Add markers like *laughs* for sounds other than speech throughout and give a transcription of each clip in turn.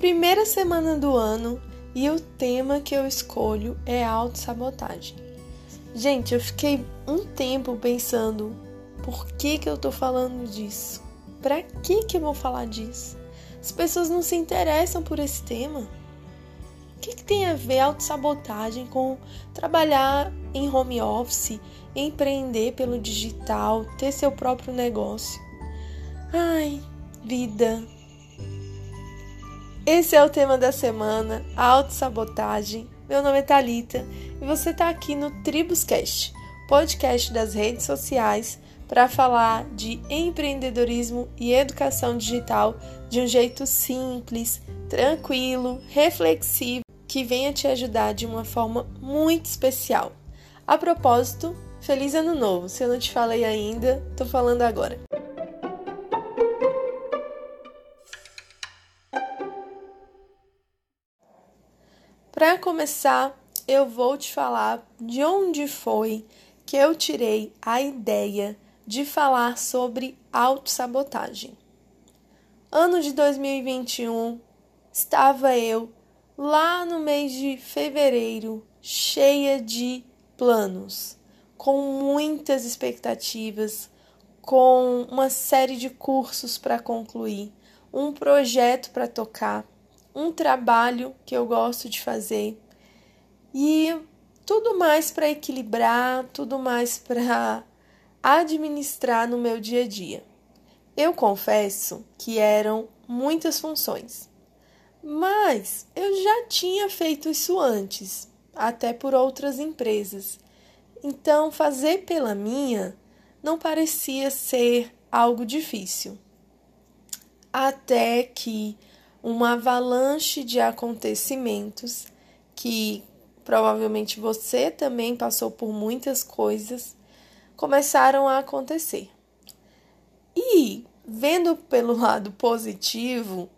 Primeira semana do ano e o tema que eu escolho é autossabotagem. Gente, eu fiquei um tempo pensando por que, que eu tô falando disso? Pra que, que eu vou falar disso? As pessoas não se interessam por esse tema. O que, que tem a ver autossabotagem com trabalhar em home office, empreender pelo digital, ter seu próprio negócio? Ai, vida. Esse é o tema da semana, autossabotagem. Meu nome é Talita e você está aqui no Tribuscast, podcast das redes sociais para falar de empreendedorismo e educação digital de um jeito simples, tranquilo, reflexivo que venha te ajudar de uma forma muito especial. A propósito, feliz ano novo! Se eu não te falei ainda, tô falando agora. Para começar, eu vou te falar de onde foi que eu tirei a ideia de falar sobre autossabotagem. Ano de 2021, estava eu lá no mês de fevereiro, cheia de planos, com muitas expectativas, com uma série de cursos para concluir, um projeto para tocar, um trabalho que eu gosto de fazer e tudo mais para equilibrar, tudo mais para administrar no meu dia a dia. Eu confesso que eram muitas funções. Mas eu já tinha feito isso antes, até por outras empresas. Então, fazer pela minha não parecia ser algo difícil. Até que uma avalanche de acontecimentos que provavelmente você também passou por muitas coisas começaram a acontecer. E vendo pelo *laughs* lado positivo,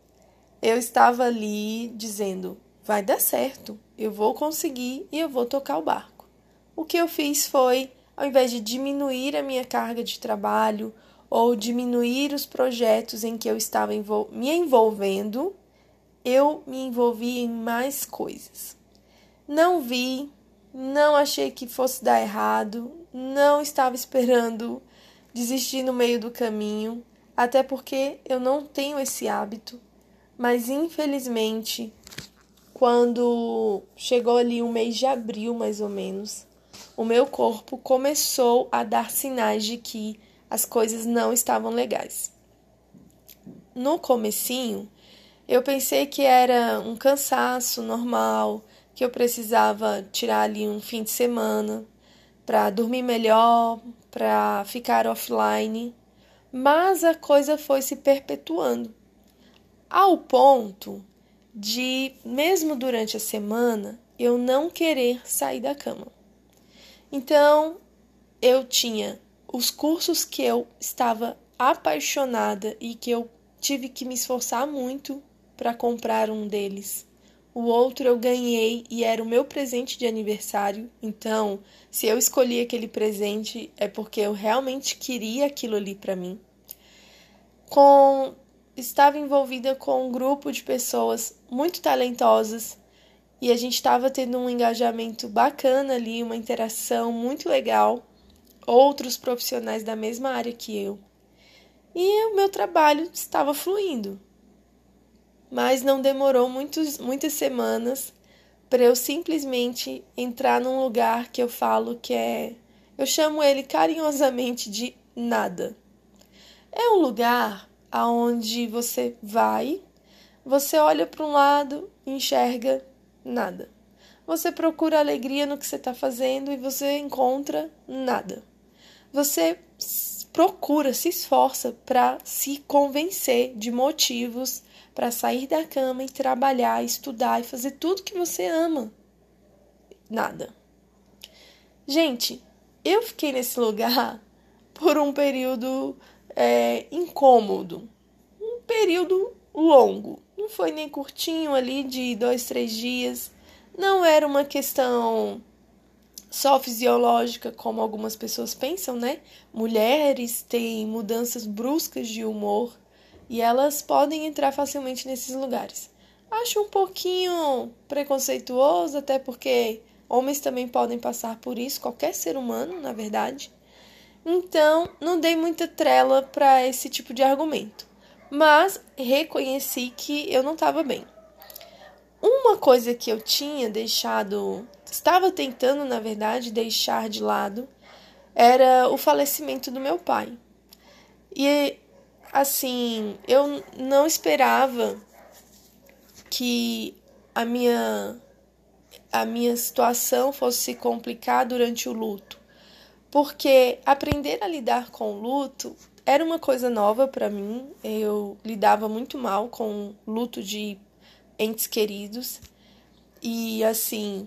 eu estava ali dizendo: vai dar certo, eu vou conseguir e eu vou tocar o barco. O que eu fiz foi, ao invés de diminuir a minha carga de trabalho ou diminuir os projetos em que eu estava me envolvendo, eu me envolvi em mais coisas. Não vi, não achei que fosse dar errado, não estava esperando desistir no meio do caminho, até porque eu não tenho esse hábito mas infelizmente, quando chegou ali o mês de abril, mais ou menos, o meu corpo começou a dar sinais de que as coisas não estavam legais. No comecinho, eu pensei que era um cansaço normal, que eu precisava tirar ali um fim de semana para dormir melhor, para ficar offline, mas a coisa foi se perpetuando ao ponto de, mesmo durante a semana, eu não querer sair da cama. Então, eu tinha os cursos que eu estava apaixonada e que eu tive que me esforçar muito para comprar um deles. O outro eu ganhei e era o meu presente de aniversário. Então, se eu escolhi aquele presente é porque eu realmente queria aquilo ali para mim. Com estava envolvida com um grupo de pessoas muito talentosas e a gente estava tendo um engajamento bacana ali, uma interação muito legal, outros profissionais da mesma área que eu. E o meu trabalho estava fluindo. Mas não demorou muitos, muitas semanas para eu simplesmente entrar num lugar que eu falo que é. Eu chamo ele carinhosamente de nada. É um lugar aonde você vai, você olha para um lado enxerga nada. Você procura alegria no que você está fazendo e você encontra nada. Você procura, se esforça para se convencer de motivos para sair da cama e trabalhar, estudar e fazer tudo que você ama. Nada. Gente, eu fiquei nesse lugar *laughs* por um período é, incômodo. Um período longo. Não foi nem curtinho ali de dois, três dias. Não era uma questão só fisiológica, como algumas pessoas pensam, né? Mulheres têm mudanças bruscas de humor e elas podem entrar facilmente nesses lugares. Acho um pouquinho preconceituoso, até porque homens também podem passar por isso, qualquer ser humano, na verdade. Então, não dei muita trela para esse tipo de argumento, mas reconheci que eu não estava bem. Uma coisa que eu tinha deixado, estava tentando, na verdade, deixar de lado, era o falecimento do meu pai. E assim, eu não esperava que a minha a minha situação fosse se complicar durante o luto, porque aprender a lidar com o luto era uma coisa nova para mim. Eu lidava muito mal com o luto de entes queridos e assim,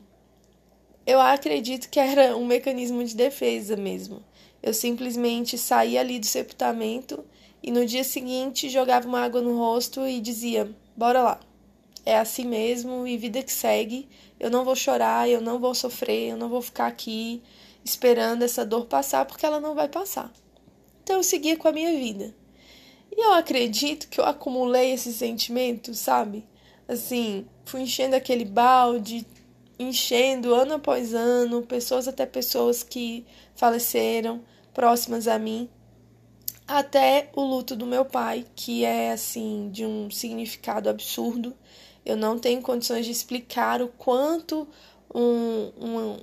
eu acredito que era um mecanismo de defesa mesmo. Eu simplesmente saía ali do sepultamento e no dia seguinte jogava uma água no rosto e dizia: "Bora lá" é assim mesmo e vida que segue. Eu não vou chorar, eu não vou sofrer, eu não vou ficar aqui esperando essa dor passar porque ela não vai passar. Então eu seguia com a minha vida. E eu acredito que eu acumulei esses sentimentos, sabe? Assim, fui enchendo aquele balde, enchendo ano após ano, pessoas até pessoas que faleceram próximas a mim, até o luto do meu pai, que é assim de um significado absurdo. Eu não tenho condições de explicar o quanto um, um,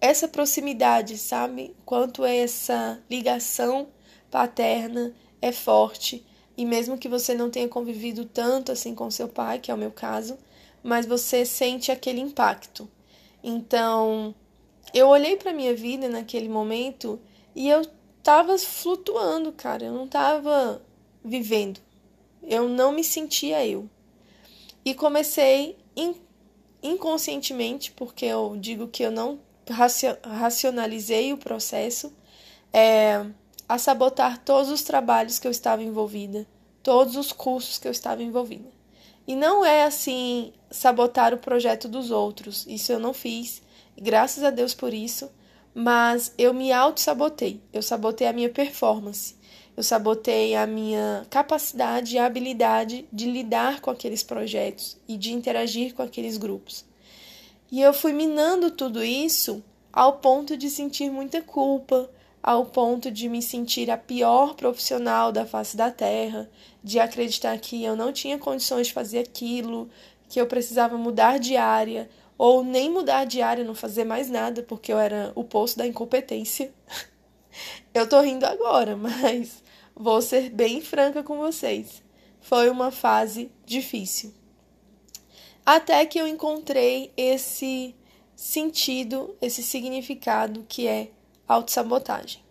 essa proximidade, sabe? Quanto essa ligação paterna é forte. E mesmo que você não tenha convivido tanto assim com seu pai, que é o meu caso, mas você sente aquele impacto. Então, eu olhei para minha vida naquele momento e eu tava flutuando, cara. Eu não tava vivendo. Eu não me sentia eu. E comecei inconscientemente, porque eu digo que eu não racionalizei o processo, é, a sabotar todos os trabalhos que eu estava envolvida, todos os cursos que eu estava envolvida. E não é assim sabotar o projeto dos outros, isso eu não fiz, graças a Deus por isso, mas eu me auto-sabotei, eu sabotei a minha performance eu sabotei a minha capacidade e habilidade de lidar com aqueles projetos e de interagir com aqueles grupos. E eu fui minando tudo isso ao ponto de sentir muita culpa, ao ponto de me sentir a pior profissional da face da terra, de acreditar que eu não tinha condições de fazer aquilo, que eu precisava mudar de área, ou nem mudar de área, não fazer mais nada, porque eu era o poço da incompetência. *laughs* eu tô rindo agora, *laughs* mas Vou ser bem franca com vocês. Foi uma fase difícil. Até que eu encontrei esse sentido, esse significado que é autossabotagem.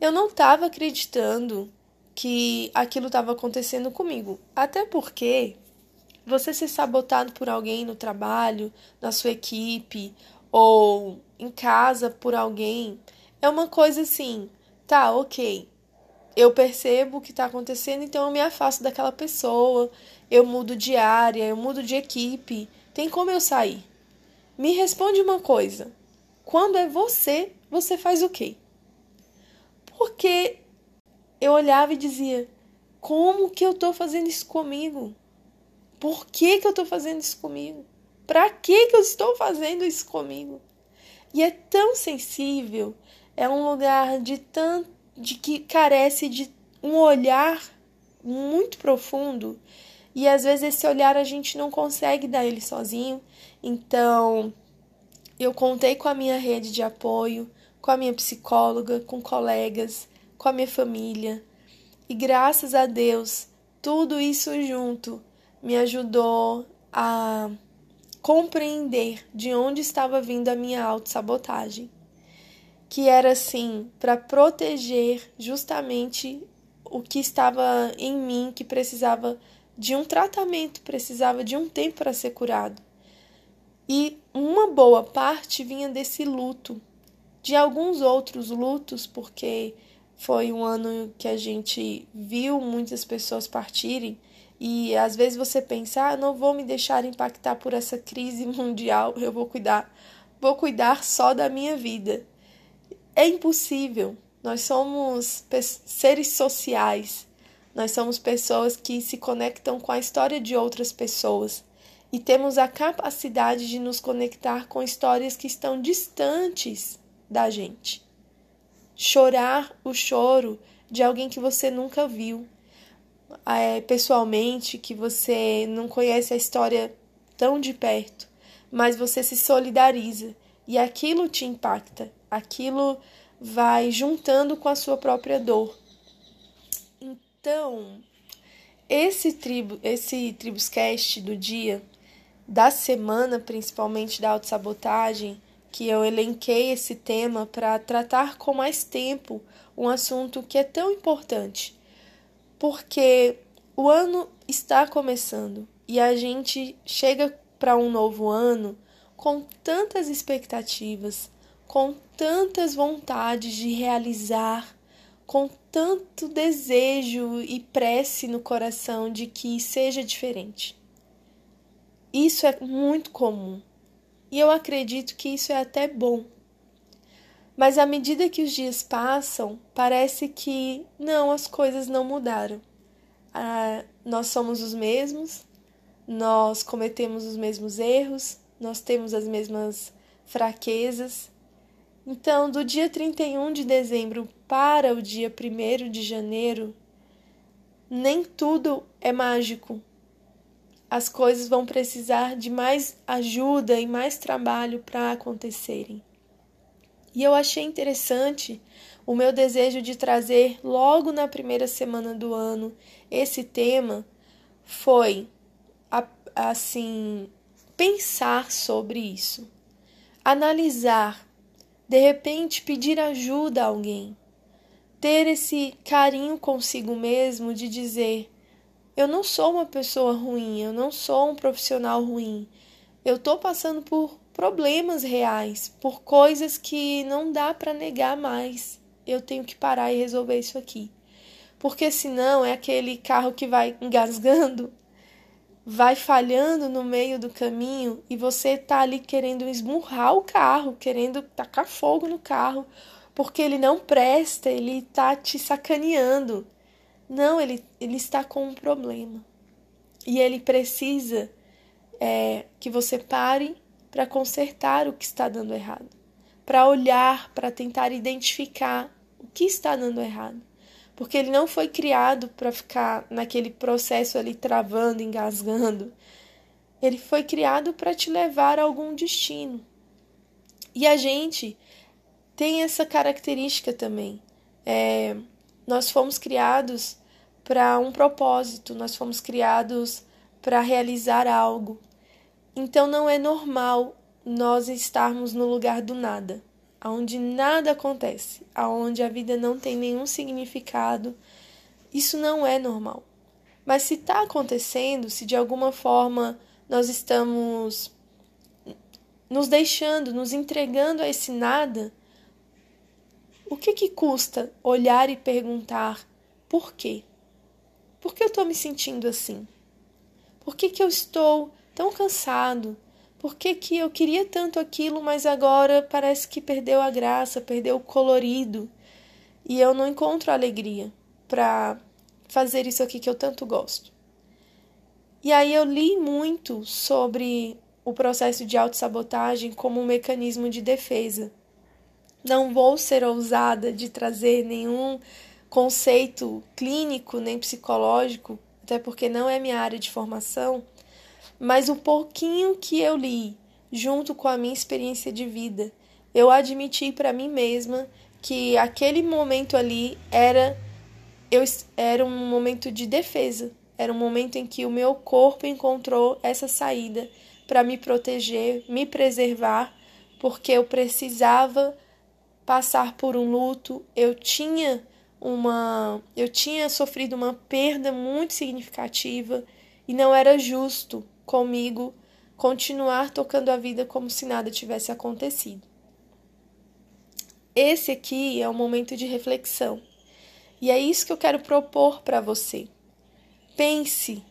Eu não estava acreditando que aquilo estava acontecendo comigo. Até porque você ser sabotado por alguém no trabalho, na sua equipe ou em casa por alguém é uma coisa assim, tá, ok eu percebo o que está acontecendo, então eu me afasto daquela pessoa, eu mudo de área, eu mudo de equipe. Tem como eu sair? Me responde uma coisa. Quando é você, você faz o quê? Porque eu olhava e dizia: como que eu estou fazendo isso comigo? Por que, que eu estou fazendo isso comigo? Para que, que eu estou fazendo isso comigo? E é tão sensível, é um lugar de tanto de que carece de um olhar muito profundo e às vezes esse olhar a gente não consegue dar ele sozinho. Então, eu contei com a minha rede de apoio, com a minha psicóloga, com colegas, com a minha família. E graças a Deus, tudo isso junto me ajudou a compreender de onde estava vindo a minha autossabotagem que era assim para proteger justamente o que estava em mim que precisava de um tratamento, precisava de um tempo para ser curado. E uma boa parte vinha desse luto, de alguns outros lutos, porque foi um ano que a gente viu muitas pessoas partirem e às vezes você pensa, ah, não vou me deixar impactar por essa crise *laughs* mundial, eu vou cuidar, vou cuidar só da minha vida. É impossível. Nós somos seres sociais. Nós somos pessoas que se conectam com a história de outras pessoas. e temos a capacidade de nos conectar com histórias que estão distantes da gente. Chorar o choro de alguém que você nunca viu é, pessoalmente, que você não conhece a história tão de perto, mas você se solidariza e aquilo te impacta, aquilo vai juntando com a sua própria dor. Então, esse tribo, esse tribuscast do dia da semana, principalmente da autossabotagem, que eu elenquei esse tema para tratar com mais tempo um assunto que é tão importante. Porque o ano está começando e a gente chega para um novo ano com tantas expectativas, com tantas vontades de realizar, com tanto desejo e prece no coração de que seja diferente. Isso é muito comum. E eu acredito que isso é até bom. Mas à medida que os dias passam, parece que não, as coisas não mudaram. Ah, nós somos os mesmos, nós cometemos os mesmos erros, nós temos as mesmas fraquezas. Então, do dia 31 de dezembro para o dia 1 de janeiro, nem tudo é mágico, as coisas vão precisar de mais ajuda e mais trabalho para acontecerem. E eu achei interessante o meu desejo de trazer logo na primeira semana do ano esse tema foi assim pensar sobre isso, analisar, de repente pedir ajuda a alguém, ter esse carinho consigo mesmo de dizer eu não sou uma pessoa ruim, eu não sou um profissional ruim. Eu estou passando por problemas reais, por coisas que não dá para negar mais. Eu tenho que parar e resolver isso aqui. Porque senão é aquele carro que vai engasgando, vai falhando no meio do caminho e você tá ali querendo esmurrar o carro, querendo tacar fogo no carro, porque ele não presta, ele tá te sacaneando. Não, ele, ele está com um problema. E ele precisa é, que você pare para consertar o que está dando errado. Para olhar, para tentar identificar o que está dando errado. Porque ele não foi criado para ficar naquele processo ali travando, engasgando. Ele foi criado para te levar a algum destino. E a gente tem essa característica também. É, nós fomos criados para um propósito, nós fomos criados para realizar algo. Então não é normal nós estarmos no lugar do nada, aonde nada acontece, aonde a vida não tem nenhum significado. Isso não é normal. Mas se está acontecendo, se de alguma forma nós estamos nos deixando, nos entregando a esse nada, o que que custa olhar e perguntar por quê? Por que eu estou me sentindo assim? Por que, que eu estou tão cansado? Por que, que eu queria tanto aquilo, mas agora parece que perdeu a graça, perdeu o colorido e eu não encontro alegria para fazer isso aqui que eu tanto gosto? E aí eu li muito sobre o processo de autossabotagem como um mecanismo de defesa. Não vou ser ousada de trazer nenhum conceito clínico nem psicológico, até porque não é minha área de formação, mas o pouquinho que eu li, junto com a minha experiência de vida, eu admiti para mim mesma que aquele momento ali era eu era um momento de defesa, era um momento em que o meu corpo encontrou essa saída para me proteger, me preservar, porque eu precisava passar por um luto, eu tinha uma eu tinha sofrido uma perda muito significativa e não era justo comigo continuar tocando a vida como se nada tivesse acontecido. Esse aqui é um momento de reflexão. E é isso que eu quero propor para você. Pense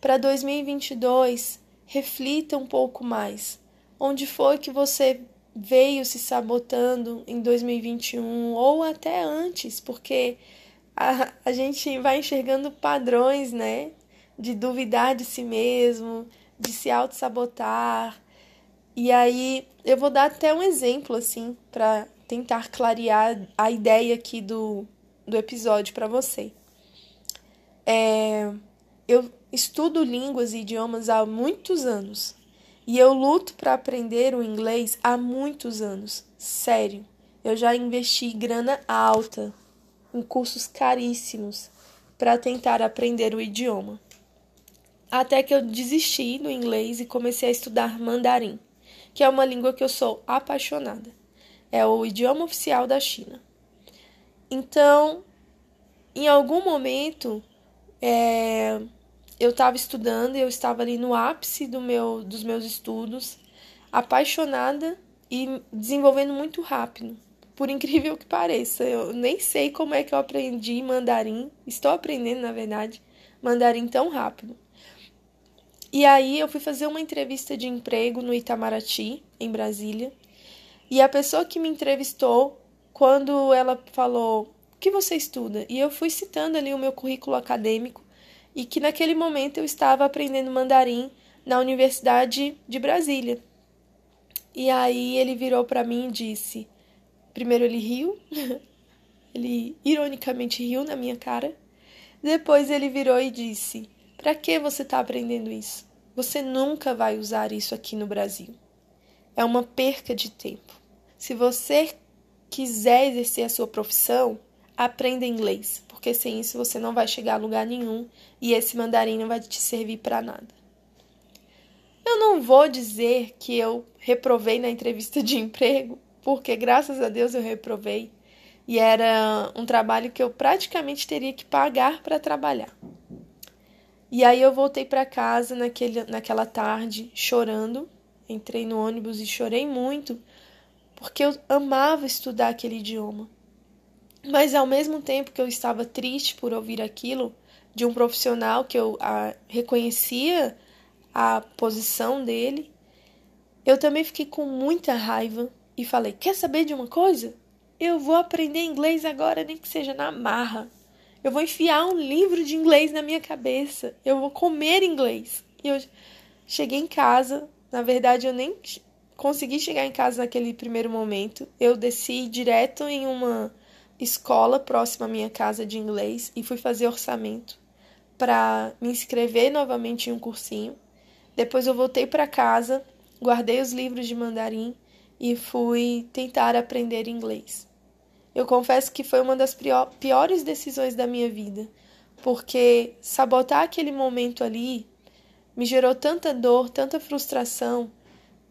para 2022, reflita um pouco mais. Onde foi que você veio se sabotando em 2021 ou até antes, porque a, a gente vai enxergando padrões, né? De duvidar de si mesmo, de se auto-sabotar. E aí eu vou dar até um exemplo, assim, para tentar clarear a ideia aqui do, do episódio para você. É, eu estudo línguas e idiomas há muitos anos. E eu luto para aprender o inglês há muitos anos. Sério. Eu já investi grana alta em cursos caríssimos para tentar aprender o idioma. Até que eu desisti do inglês e comecei a estudar mandarim, que é uma língua que eu sou apaixonada. É o idioma oficial da China. Então, em algum momento, é, eu estava estudando, eu estava ali no ápice do meu, dos meus estudos, apaixonada e desenvolvendo muito rápido. Por incrível que pareça, eu nem sei como é que eu aprendi mandarim, estou aprendendo, na verdade, mandarim tão rápido. E aí eu fui fazer uma entrevista de emprego no Itamaraty, em Brasília, e a pessoa que me entrevistou, quando ela falou: "O que você estuda?" e eu fui citando ali o meu currículo acadêmico, e que naquele momento eu estava aprendendo mandarim na Universidade de Brasília. E aí ele virou para mim e disse: primeiro ele riu, *laughs* ele ironicamente riu na minha cara. Depois ele virou e disse: Para que você está aprendendo isso? Você nunca vai usar isso aqui no Brasil. É uma perca de tempo. Se você quiser exercer a sua profissão, aprenda inglês porque sem isso você não vai chegar a lugar nenhum e esse mandarim não vai te servir para nada. Eu não vou dizer que eu reprovei na entrevista de emprego, porque graças a Deus eu reprovei e era um trabalho que eu praticamente teria que pagar para trabalhar. E aí eu voltei para casa naquele, naquela tarde chorando, entrei no ônibus e chorei muito, porque eu amava estudar aquele idioma. Mas ao mesmo tempo que eu estava triste por ouvir aquilo de um profissional que eu a, reconhecia a posição dele, eu também fiquei com muita raiva e falei: Quer saber de uma coisa? Eu vou aprender inglês agora, nem que seja na marra. Eu vou enfiar um livro de inglês na minha cabeça. Eu vou comer inglês. E eu cheguei em casa. Na verdade, eu nem consegui chegar em casa naquele primeiro momento. Eu desci direto em uma escola próxima à minha casa de inglês e fui fazer orçamento para me inscrever novamente em um cursinho. Depois eu voltei para casa, guardei os livros de mandarim e fui tentar aprender inglês. Eu confesso que foi uma das piores decisões da minha vida, porque sabotar aquele momento ali me gerou tanta dor, tanta frustração.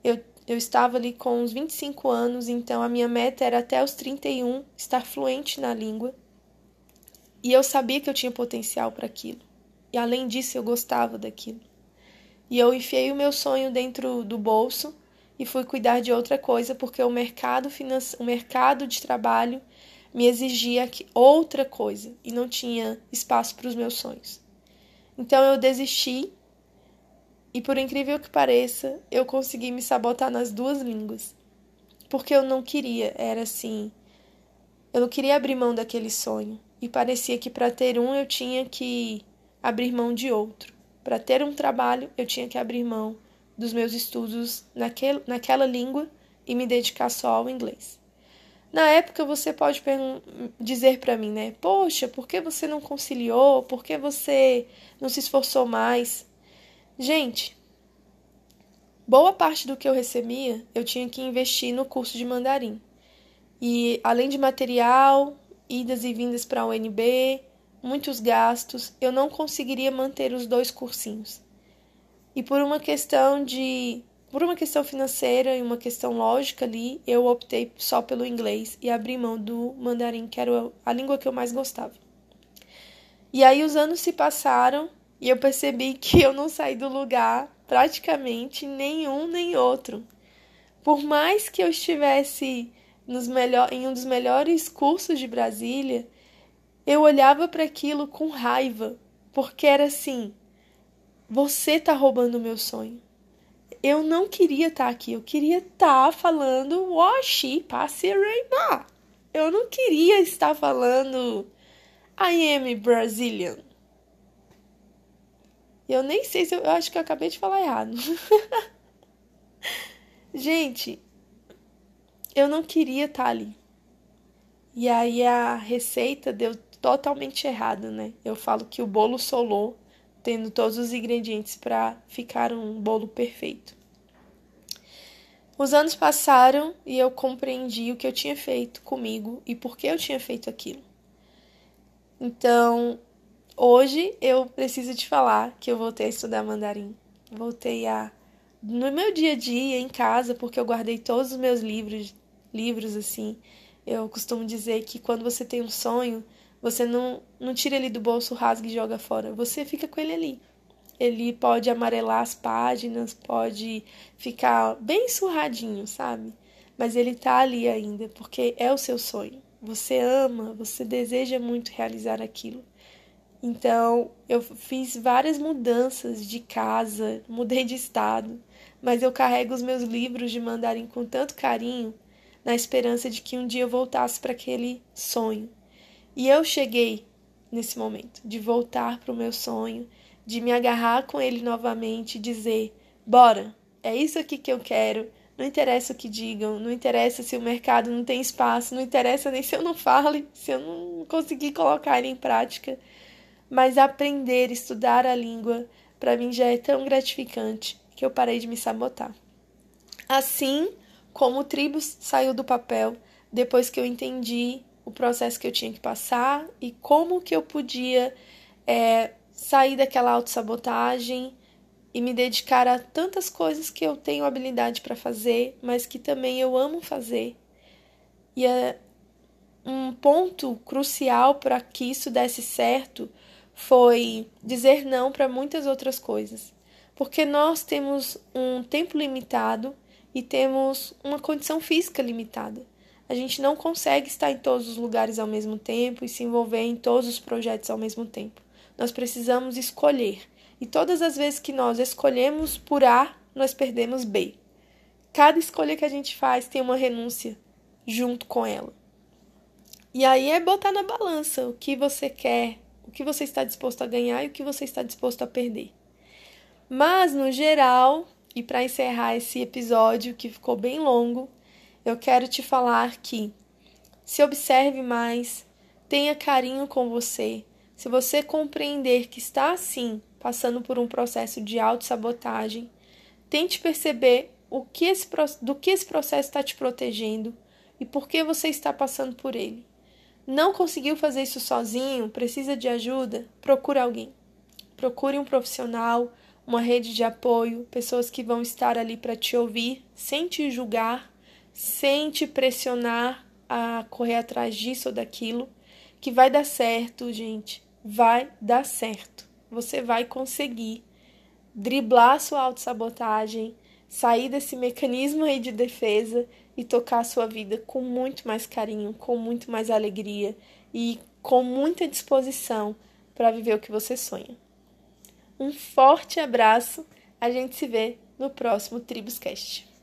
Eu eu estava ali com uns 25 anos, então a minha meta era até os 31 estar fluente na língua. E eu sabia que eu tinha potencial para aquilo. E além disso, eu gostava daquilo. E eu enfiei o meu sonho dentro do bolso e fui cuidar de outra coisa porque o mercado o mercado de trabalho me exigia outra coisa e não tinha espaço para os meus sonhos. Então eu desisti e por incrível que pareça, eu consegui me sabotar nas duas línguas. Porque eu não queria, era assim. Eu não queria abrir mão daquele sonho. E parecia que para ter um eu tinha que abrir mão de outro. Para ter um trabalho, eu tinha que abrir mão dos meus estudos naquele, naquela língua e me dedicar só ao inglês. Na época você pode dizer para mim, né? Poxa, por que você não conciliou? Por que você não se esforçou mais? Gente, boa parte do que eu recebia eu tinha que investir no curso de mandarim. E além de material, idas e vindas para a UNB, muitos gastos, eu não conseguiria manter os dois cursinhos. E por uma questão de por uma questão financeira e uma questão lógica ali, eu optei só pelo inglês e abri mão do mandarim, que era a língua que eu mais gostava. E aí os anos se passaram e eu percebi que eu não saí do lugar praticamente nenhum nem outro. Por mais que eu estivesse nos melhor, em um dos melhores cursos de Brasília, eu olhava para aquilo com raiva, porque era assim: você tá roubando o meu sonho. Eu não queria estar tá aqui, eu queria estar tá falando Washi Passirema. Eu não queria estar falando I am Brazilian. E eu nem sei se eu, eu acho que eu acabei de falar errado. *laughs* Gente, eu não queria estar tá ali. E aí a receita deu totalmente errado, né? Eu falo que o bolo solou, tendo todos os ingredientes para ficar um bolo perfeito. Os anos passaram e eu compreendi o que eu tinha feito comigo e por que eu tinha feito aquilo. Então, hoje eu preciso te falar que eu voltei a estudar mandarim. Voltei a no meu dia a dia em casa, porque eu guardei todos os meus livros, livros assim. Eu costumo dizer que quando você tem um sonho, você não, não tira ele do bolso, rasga e joga fora. Você fica com ele ali. Ele pode amarelar as páginas, pode ficar bem surradinho, sabe? Mas ele tá ali ainda, porque é o seu sonho. Você ama, você deseja muito realizar aquilo. Então, eu fiz várias mudanças de casa, mudei de estado, mas eu carrego os meus livros de mandarim com tanto carinho, na esperança de que um dia eu voltasse para aquele sonho. E eu cheguei nesse momento de voltar para o meu sonho, de me agarrar com ele novamente e dizer: bora, é isso aqui que eu quero. Não interessa o que digam, não interessa se o mercado não tem espaço, não interessa nem se eu não fale, se eu não conseguir colocar ele em prática. Mas aprender, estudar a língua, para mim já é tão gratificante que eu parei de me sabotar. Assim como o Tribus saiu do papel depois que eu entendi o processo que eu tinha que passar e como que eu podia é, sair daquela autossabotagem e me dedicar a tantas coisas que eu tenho habilidade para fazer, mas que também eu amo fazer. E é um ponto crucial para que isso desse certo foi dizer não para muitas outras coisas. Porque nós temos um tempo limitado e temos uma condição física limitada. A gente não consegue estar em todos os lugares ao mesmo tempo e se envolver em todos os projetos ao mesmo tempo. Nós precisamos escolher. E todas as vezes que nós escolhemos por A, nós perdemos B. Cada escolha que a gente faz tem uma renúncia junto com ela. E aí é botar na balança o que você quer, o que você está disposto a ganhar e o que você está disposto a perder. Mas, no geral, e para encerrar esse episódio que ficou bem longo, eu quero te falar que se observe mais, tenha carinho com você. Se você compreender que está assim, passando por um processo de autossabotagem, tente perceber o que esse, do que esse processo está te protegendo e por que você está passando por ele. Não conseguiu fazer isso sozinho? Precisa de ajuda? Procure alguém. Procure um profissional, uma rede de apoio, pessoas que vão estar ali para te ouvir, sem te julgar sem te pressionar a correr atrás disso ou daquilo, que vai dar certo, gente. Vai dar certo. Você vai conseguir driblar sua autossabotagem, sair desse mecanismo aí de defesa e tocar a sua vida com muito mais carinho, com muito mais alegria e com muita disposição para viver o que você sonha. Um forte abraço, a gente se vê no próximo Tribuscast.